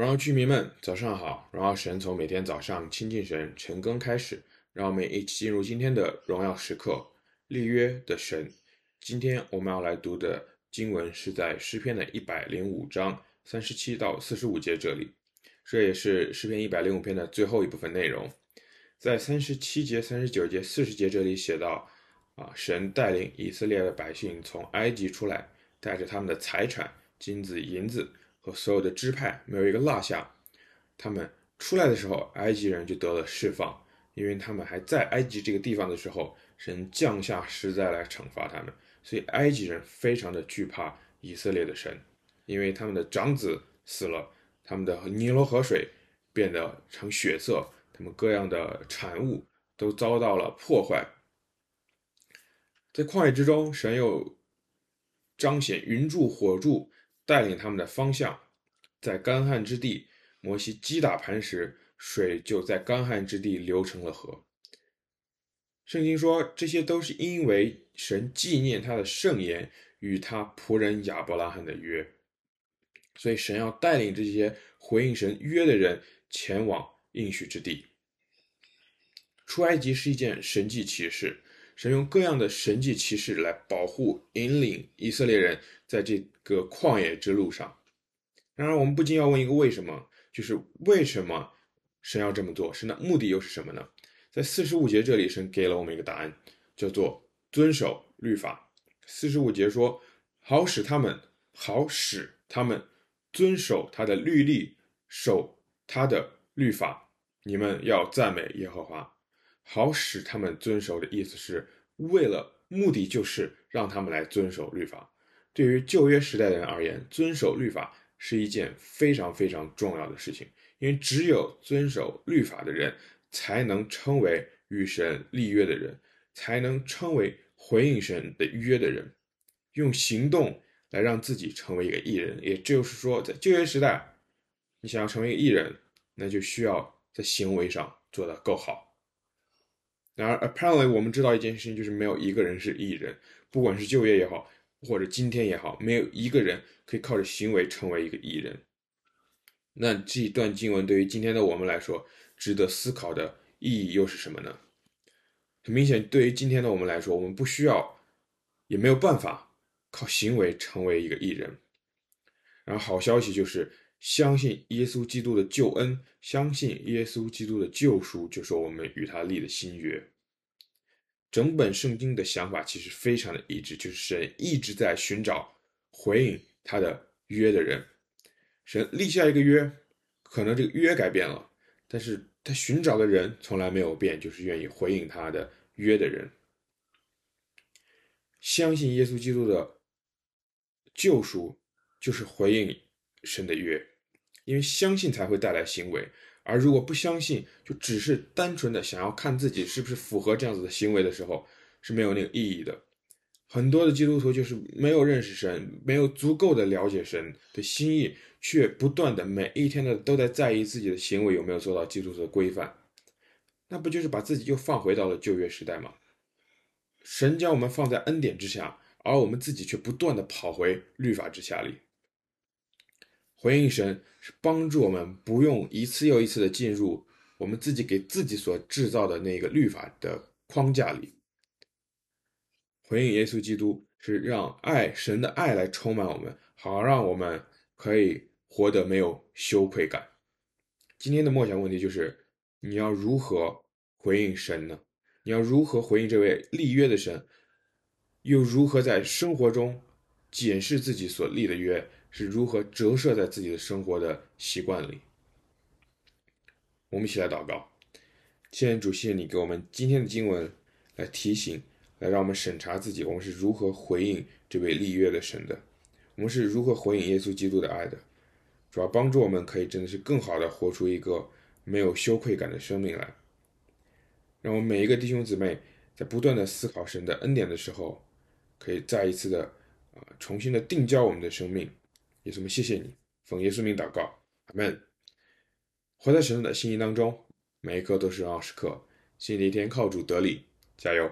荣耀居民们，早上好！荣耀神从每天早上亲近神、晨更开始，让我们一起进入今天的荣耀时刻——立约的神。今天我们要来读的经文是在诗篇的一百零五章三十七到四十五节这里，这也是诗篇一百零五篇的最后一部分内容。在三十七节、三十九节、四十节这里写到：啊，神带领以色列的百姓从埃及出来，带着他们的财产、金子、银子。和所有的支派没有一个落下，他们出来的时候，埃及人就得了释放，因为他们还在埃及这个地方的时候，神降下十灾来惩罚他们，所以埃及人非常的惧怕以色列的神，因为他们的长子死了，他们的尼罗河水变得成血色，他们各样的产物都遭到了破坏。在旷野之中，神又彰显云柱火柱。带领他们的方向，在干旱之地，摩西击打磐石，水就在干旱之地流成了河。圣经说，这些都是因为神纪念他的圣言与他仆人亚伯拉罕的约，所以神要带领这些回应神约的人前往应许之地。出埃及是一件神迹奇事。神用各样的神迹奇事来保护、引领以色列人在这个旷野之路上。然而，我们不禁要问一个为什么，就是为什么神要这么做？神的目的又是什么呢？在四十五节这里，神给了我们一个答案，叫做遵守律法。四十五节说：“好使他们，好使他们遵守他的律例，守他的律法。你们要赞美耶和华。”好使他们遵守的意思是为了目的，就是让他们来遵守律法。对于旧约时代的人而言，遵守律法是一件非常非常重要的事情，因为只有遵守律法的人，才能称为与神立约的人，才能称为回应神的约的人，用行动来让自己成为一个艺人。也就是说，在旧约时代，你想要成为一个艺人，那就需要在行为上做得够好。然而，apparently，我们知道一件事情，就是没有一个人是艺人，不管是旧约也好，或者今天也好，没有一个人可以靠着行为成为一个义人。那这一段经文对于今天的我们来说，值得思考的意义又是什么呢？很明显，对于今天的我们来说，我们不需要，也没有办法靠行为成为一个义人。然后，好消息就是。相信耶稣基督的救恩，相信耶稣基督的救赎，就是我们与他立的新约。整本圣经的想法其实非常的一致，就是神一直在寻找回应他的约的人。神立下一个约，可能这个约改变了，但是他寻找的人从来没有变，就是愿意回应他的约的人。相信耶稣基督的救赎，就是回应神的约。因为相信才会带来行为，而如果不相信，就只是单纯的想要看自己是不是符合这样子的行为的时候，是没有那个意义的。很多的基督徒就是没有认识神，没有足够的了解神的心意，却不断的每一天的都在在意自己的行为有没有做到基督徒的规范，那不就是把自己又放回到了旧约时代吗？神将我们放在恩典之下，而我们自己却不断的跑回律法之下里。回应神是帮助我们不用一次又一次的进入我们自己给自己所制造的那个律法的框架里。回应耶稣基督是让爱神的爱来充满我们，好让我们可以活得没有羞愧感。今天的默想问题就是：你要如何回应神呢？你要如何回应这位立约的神？又如何在生活中检视自己所立的约？是如何折射在自己的生活的习惯里？我们一起来祷告，谢谢主，谢谢你给我们今天的经文来提醒，来让我们审查自己，我们是如何回应这位立约的神的，我们是如何回应耶稣基督的爱的，主要帮助我们可以真的是更好的活出一个没有羞愧感的生命来。让我们每一个弟兄姊妹在不断的思考神的恩典的时候，可以再一次的啊重新的定焦我们的生命。耶稣，们谢谢你，奉耶稣名祷告，阿门。活在神的心意当中，每一刻都是荣耀时刻。新的一天靠主得力，加油。